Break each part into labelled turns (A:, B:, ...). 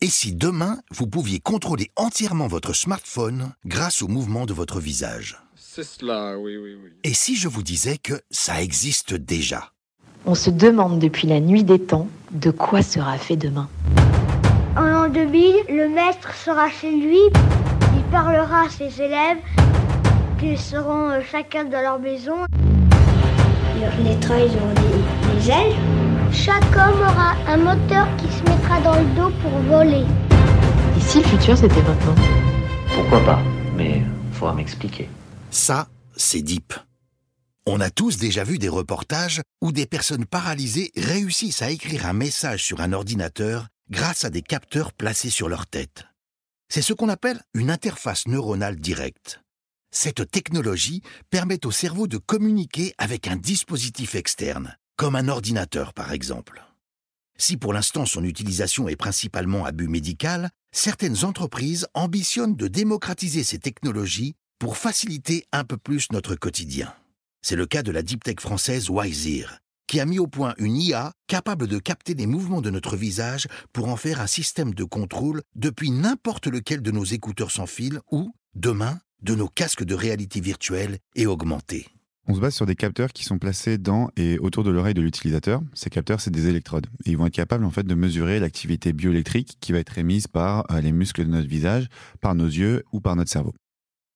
A: Et si demain, vous pouviez contrôler entièrement votre smartphone grâce au mouvement de votre visage
B: C'est cela, oui, oui, oui.
A: Et si je vous disais que ça existe déjà
C: On se demande depuis la nuit des temps de quoi sera fait demain.
D: En l'an 2000, le maître sera chez lui, il parlera à ses élèves, qu'ils seront euh, chacun dans leur maison.
E: Les trains, ils auront des, des ailes.
D: Chaque homme aura un moteur qui se mettra dans le dos pour voler.
C: Et si le futur c'était maintenant?
F: Pourquoi pas Mais faudra m'expliquer.
A: Ça, c'est deep. On a tous déjà vu des reportages où des personnes paralysées réussissent à écrire un message sur un ordinateur grâce à des capteurs placés sur leur tête. C'est ce qu'on appelle une interface neuronale directe. Cette technologie permet au cerveau de communiquer avec un dispositif externe, comme un ordinateur par exemple. Si pour l'instant son utilisation est principalement à but médical, certaines entreprises ambitionnent de démocratiser ces technologies pour faciliter un peu plus notre quotidien. C'est le cas de la deep tech française Wisear, qui a mis au point une IA capable de capter les mouvements de notre visage pour en faire un système de contrôle depuis n'importe lequel de nos écouteurs sans fil ou, demain, de nos casques de réalité virtuelle et augmentée.
G: On se base sur des capteurs qui sont placés dans et autour de l'oreille de l'utilisateur. Ces capteurs, c'est des électrodes. Ils vont être capables en fait de mesurer l'activité bioélectrique qui va être émise par euh, les muscles de notre visage, par nos yeux ou par notre cerveau.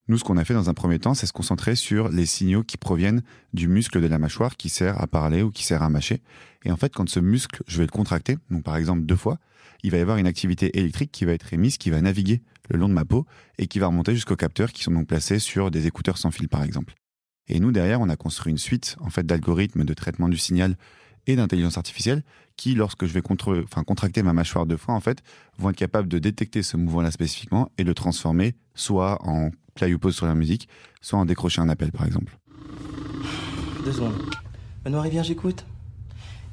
G: Nous, ce qu'on a fait dans un premier temps, c'est se concentrer sur les signaux qui proviennent du muscle de la mâchoire qui sert à parler ou qui sert à mâcher. Et en fait, quand ce muscle, je vais le contracter, donc par exemple deux fois, il va y avoir une activité électrique qui va être émise, qui va naviguer le long de ma peau et qui va remonter jusqu'aux capteurs qui sont donc placés sur des écouteurs sans fil, par exemple. Et nous, derrière, on a construit une suite en fait d'algorithmes de traitement du signal et d'intelligence artificielle qui, lorsque je vais contre, enfin, contracter ma mâchoire deux fois, en fait, vont être capables de détecter ce mouvement-là spécifiquement et le transformer soit en play ou pause sur la musique, soit en décrocher un appel, par exemple.
H: Deux secondes. Benoît Rivière, j'écoute.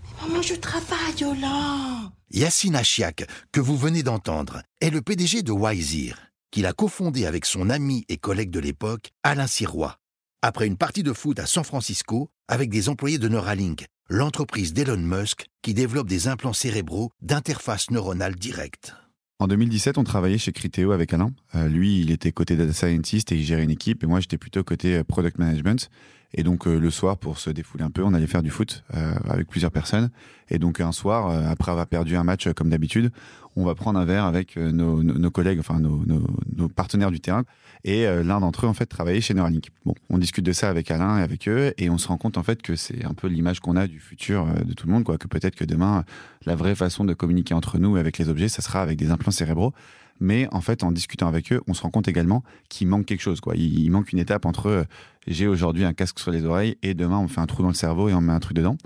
I: Mais maman, je travaille, oh là
A: Yassine Achiak, que vous venez d'entendre, est le PDG de Wisear, qu'il a cofondé avec son ami et collègue de l'époque, Alain Sirois, après une partie de foot à San Francisco avec des employés de Neuralink, l'entreprise d'Elon Musk qui développe des implants cérébraux d'interface neuronale directe.
G: En 2017, on travaillait chez Criteo avec Alain. Euh, lui, il était côté data scientist et il gérait une équipe, et moi, j'étais plutôt côté euh, product management. Et donc, euh, le soir, pour se défouler un peu, on allait faire du foot euh, avec plusieurs personnes. Et donc, un soir, euh, après avoir perdu un match comme d'habitude, on va prendre un verre avec nos, nos, nos, collègues, enfin nos, nos partenaires du terrain. Et l'un d'entre eux, en fait, travaillait chez Neuralink. Bon, on discute de ça avec Alain et avec eux, et on se rend compte, en fait, que c'est un peu l'image qu'on a du futur de tout le monde, quoi. Que peut-être que demain, la vraie façon de communiquer entre nous avec les objets, ça sera avec des implants cérébraux. Mais en fait, en discutant avec eux, on se rend compte également qu'il manque quelque chose. Quoi. Il, il manque une étape entre euh, j'ai aujourd'hui un casque sur les oreilles et demain on fait un trou dans le cerveau et on met un truc dedans.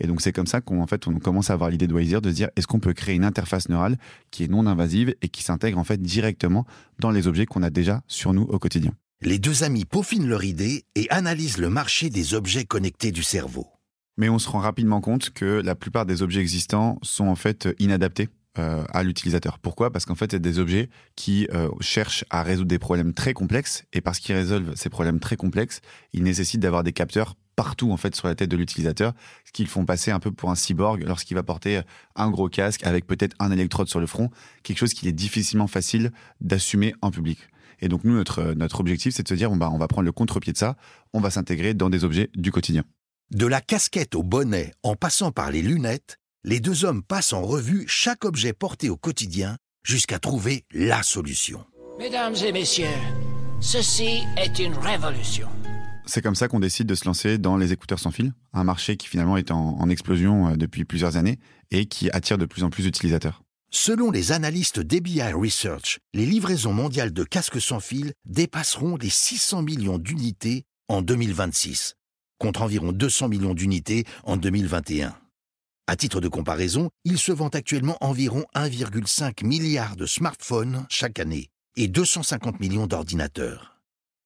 G: Et donc c'est comme ça qu'on en fait on commence à avoir l'idée de Wiser de se dire est-ce qu'on peut créer une interface neurale qui est non invasive et qui s'intègre en fait directement dans les objets qu'on a déjà sur nous au quotidien?
A: Les deux amis peaufinent leur idée et analysent le marché des objets connectés du cerveau.
G: Mais on se rend rapidement compte que la plupart des objets existants sont en fait inadaptés euh, à l'utilisateur. Pourquoi? Parce qu'en fait, c'est des objets qui euh, cherchent à résoudre des problèmes très complexes, et parce qu'ils résolvent ces problèmes très complexes, ils nécessitent d'avoir des capteurs partout en fait sur la tête de l'utilisateur, ce qu'ils font passer un peu pour un cyborg lorsqu'il va porter un gros casque avec peut-être un électrode sur le front, quelque chose qu'il est difficilement facile d'assumer en public. Et donc nous, notre, notre objectif, c'est de se dire, bon, bah, on va prendre le contre-pied de ça, on va s'intégrer dans des objets du quotidien.
A: De la casquette au bonnet, en passant par les lunettes, les deux hommes passent en revue chaque objet porté au quotidien jusqu'à trouver la solution.
J: Mesdames et messieurs, ceci est une révolution.
G: C'est comme ça qu'on décide de se lancer dans les écouteurs sans fil, un marché qui finalement est en, en explosion depuis plusieurs années et qui attire de plus en plus d'utilisateurs.
A: Selon les analystes d'ABI Research, les livraisons mondiales de casques sans fil dépasseront les 600 millions d'unités en 2026, contre environ 200 millions d'unités en 2021. À titre de comparaison, il se vend actuellement environ 1,5 milliard de smartphones chaque année et 250 millions d'ordinateurs.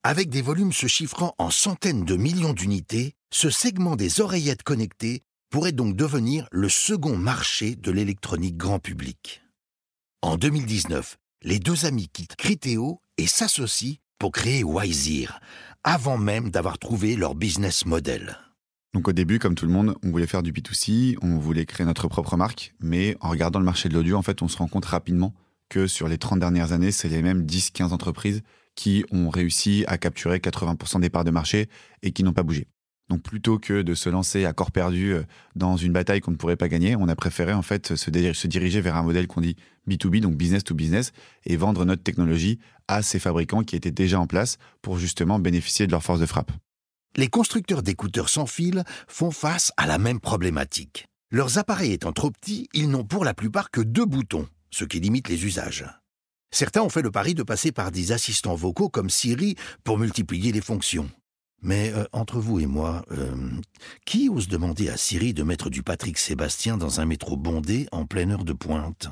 A: Avec des volumes se chiffrant en centaines de millions d'unités, ce segment des oreillettes connectées pourrait donc devenir le second marché de l'électronique grand public. En 2019, les deux amis quittent Criteo et s'associent pour créer Wisear, avant même d'avoir trouvé leur business model.
G: Donc au début, comme tout le monde, on voulait faire du B2C, on voulait créer notre propre marque, mais en regardant le marché de l'audio, en fait, on se rend compte rapidement que sur les 30 dernières années, c'est les mêmes 10-15 entreprises qui ont réussi à capturer 80% des parts de marché et qui n'ont pas bougé. Donc plutôt que de se lancer à corps perdu euh, dans une bataille qu'on ne pourrait pas gagner, on a préféré en fait se, diriger vers un modèle qu'on dit B2B, donc business to business, et vendre notre technologie à ces fabricants qui étaient déjà en place pour justement bénéficier de leur force de frappe.
A: Les constructeurs d'écouteurs sans fil font face à la même problématique. Leurs appareils étant trop petits, ils n'ont pour la plupart que deux boutons, ce qui limite les usages. Certains ont fait le pari de passer par des assistants vocaux comme Siri pour multiplier les fonctions. Mais euh, entre vous et moi, euh, qui ose demander à Siri de mettre du Patrick Sébastien dans un métro bondé en pleine heure de pointe?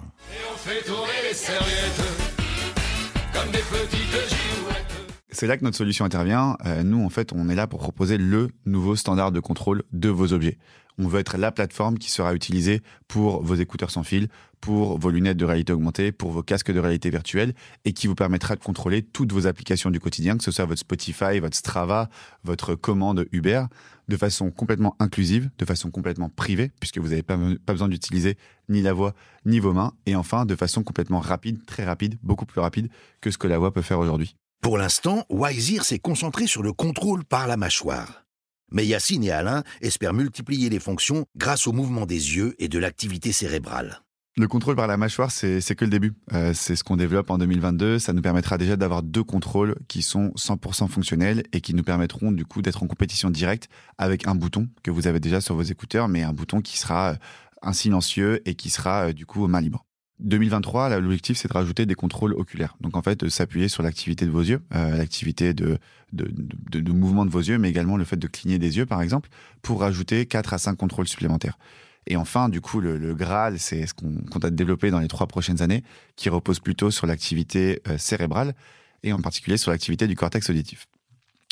G: C'est là que notre solution intervient. Euh, nous, en fait, on est là pour proposer le nouveau standard de contrôle de vos objets. On veut être la plateforme qui sera utilisée pour vos écouteurs sans fil, pour vos lunettes de réalité augmentée, pour vos casques de réalité virtuelle et qui vous permettra de contrôler toutes vos applications du quotidien, que ce soit votre Spotify, votre Strava, votre commande Uber, de façon complètement inclusive, de façon complètement privée, puisque vous n'avez pas, pas besoin d'utiliser ni la voix ni vos mains, et enfin de façon complètement rapide, très rapide, beaucoup plus rapide que ce que la voix peut faire aujourd'hui.
A: Pour l'instant, Wiseer s'est concentré sur le contrôle par la mâchoire. Mais Yacine et Alain espèrent multiplier les fonctions grâce au mouvement des yeux et de l'activité cérébrale.
G: Le contrôle par la mâchoire, c'est que le début. Euh, c'est ce qu'on développe en 2022. Ça nous permettra déjà d'avoir deux contrôles qui sont 100% fonctionnels et qui nous permettront du coup d'être en compétition directe avec un bouton que vous avez déjà sur vos écouteurs, mais un bouton qui sera euh, un silencieux et qui sera euh, du coup aux mains libres. 2023, l'objectif, c'est de rajouter des contrôles oculaires. Donc, en fait, s'appuyer sur l'activité de vos yeux, euh, l'activité de, mouvement de vos yeux, mais également le fait de cligner des yeux, par exemple, pour rajouter 4 à 5 contrôles supplémentaires. Et enfin, du coup, le, Graal, c'est ce qu'on compte développer dans les trois prochaines années, qui repose plutôt sur l'activité euh, cérébrale et en particulier sur l'activité du cortex auditif.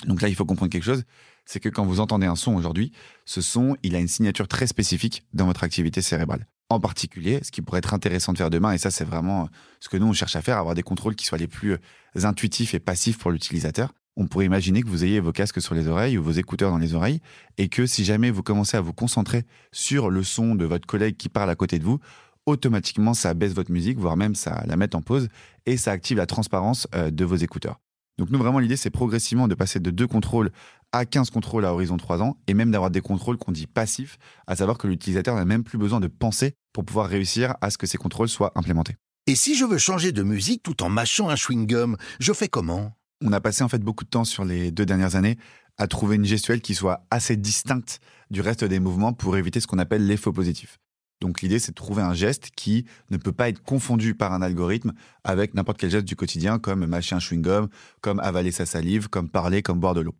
G: Donc là, il faut comprendre quelque chose, c'est que quand vous entendez un son aujourd'hui, ce son, il a une signature très spécifique dans votre activité cérébrale en particulier, ce qui pourrait être intéressant de faire demain, et ça c'est vraiment ce que nous on cherche à faire, avoir des contrôles qui soient les plus euh, intuitifs et passifs pour l'utilisateur. On pourrait imaginer que vous ayez vos casques sur les oreilles ou vos écouteurs dans les oreilles, et que si jamais vous commencez à vous concentrer sur le son de votre collègue qui parle à côté de vous, automatiquement ça baisse votre musique, voire même ça la met en pause, et ça active la transparence euh, de vos écouteurs. Donc nous, vraiment, l'idée, c'est progressivement de passer de deux contrôles à 15 contrôles à horizon 3 ans, et même d'avoir des contrôles qu'on dit passifs, à savoir que l'utilisateur n'a même plus besoin de penser pour pouvoir réussir à ce que ces contrôles soient implémentés.
A: Et si je veux changer de musique tout en mâchant un chewing-gum, je fais comment?
G: On a passé en fait beaucoup de temps sur les deux dernières années à trouver une gestuelle qui soit assez distincte du reste des mouvements pour éviter ce qu'on appelle l'effet positif. Donc l'idée, c'est de trouver un geste qui ne peut pas être confondu par un algorithme avec n'importe quel geste du quotidien, comme mâcher un chewing-gum, comme avaler sa salive, comme parler, comme boire de l'eau.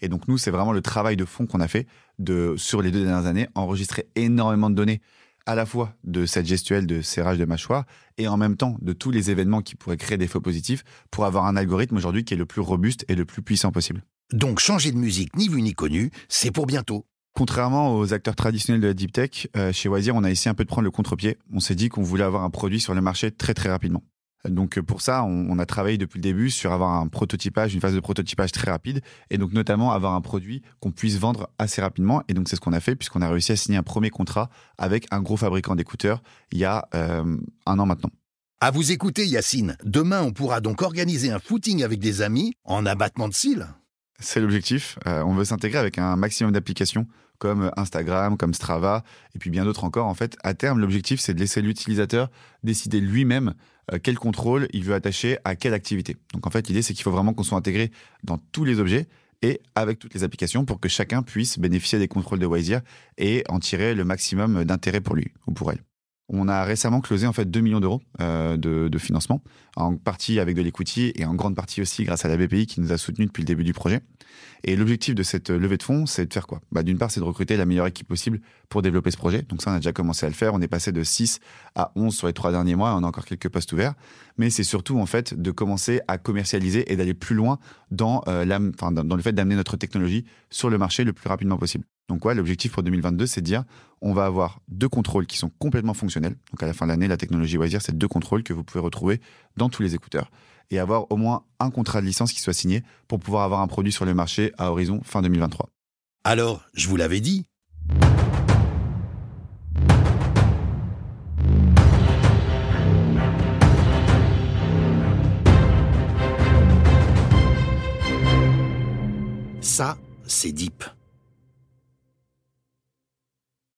G: Et donc nous, c'est vraiment le travail de fond qu'on a fait de, sur les deux dernières années, enregistrer énormément de données à la fois de cette gestuelle de serrage de mâchoire et en même temps de tous les événements qui pourraient créer des faux positifs pour avoir un algorithme aujourd'hui qui est le plus robuste et le plus puissant possible.
A: Donc changer de musique ni vu ni connu, c'est pour bientôt.
G: Contrairement aux acteurs traditionnels de la deep tech, euh, chez Wazir, on a essayé un peu de prendre le contre-pied. On s'est dit qu'on voulait avoir un produit sur le marché très très rapidement. Donc pour ça, on, a travaillé depuis le début sur avoir un prototypage, une phase de prototypage très rapide, et donc notamment avoir un produit qu'on puisse vendre assez rapidement. Et donc c'est ce qu'on a fait puisqu'on a réussi à signer un premier contrat avec un gros fabricant d'écouteurs il y a euh, un an maintenant.
A: À vous écouter, Yacine. Demain, on pourra donc organiser un footing avec des amis en abattement de cils.
G: C'est l'objectif. Euh, on veut s'intégrer avec un maximum d'applications comme Instagram, comme Strava, et puis bien d'autres encore. En fait, à terme, l'objectif, c'est de laisser l'utilisateur décider lui-même euh, quel contrôle il veut attacher à quelle activité. Donc en fait, l'idée, c'est qu'il faut vraiment qu'on soit intégré dans tous les objets et avec toutes les applications pour que chacun puisse bénéficier des contrôles de Wiseer et en tirer le maximum d'intérêt pour lui ou pour elle. On a récemment closé en fait 2 millions d'euros euh, de, financement, en partie avec de l'equity et en grande partie aussi grâce à la BPI qui nous a soutenus depuis le début du projet. Et l'objectif de cette levée de fonds, c'est de faire quoi? Bah, D'une part, c'est de recruter la meilleure équipe possible pour développer ce projet. Donc ça, on a déjà commencé à le faire. On est passé de 6 à 11 sur les trois derniers mois. On a encore quelques postes ouverts. Mais c'est surtout en fait de commencer à commercialiser et d'aller plus loin dans, euh, dans le fait d'amener notre technologie sur le marché le plus rapidement possible. Donc ouais, l'objectif pour 2022, c'est de dire, on va avoir deux contrôles qui sont complètement fonctionnels. Donc à la fin de l'année, la technologie Wazir, c'est deux contrôles que vous pouvez retrouver dans tous les écouteurs. Et avoir au moins un contrat de licence qui soit signé pour pouvoir avoir un produit sur le marché à horizon fin 2023.
A: Alors, je vous l'avais dit. Ça, c'est Deep.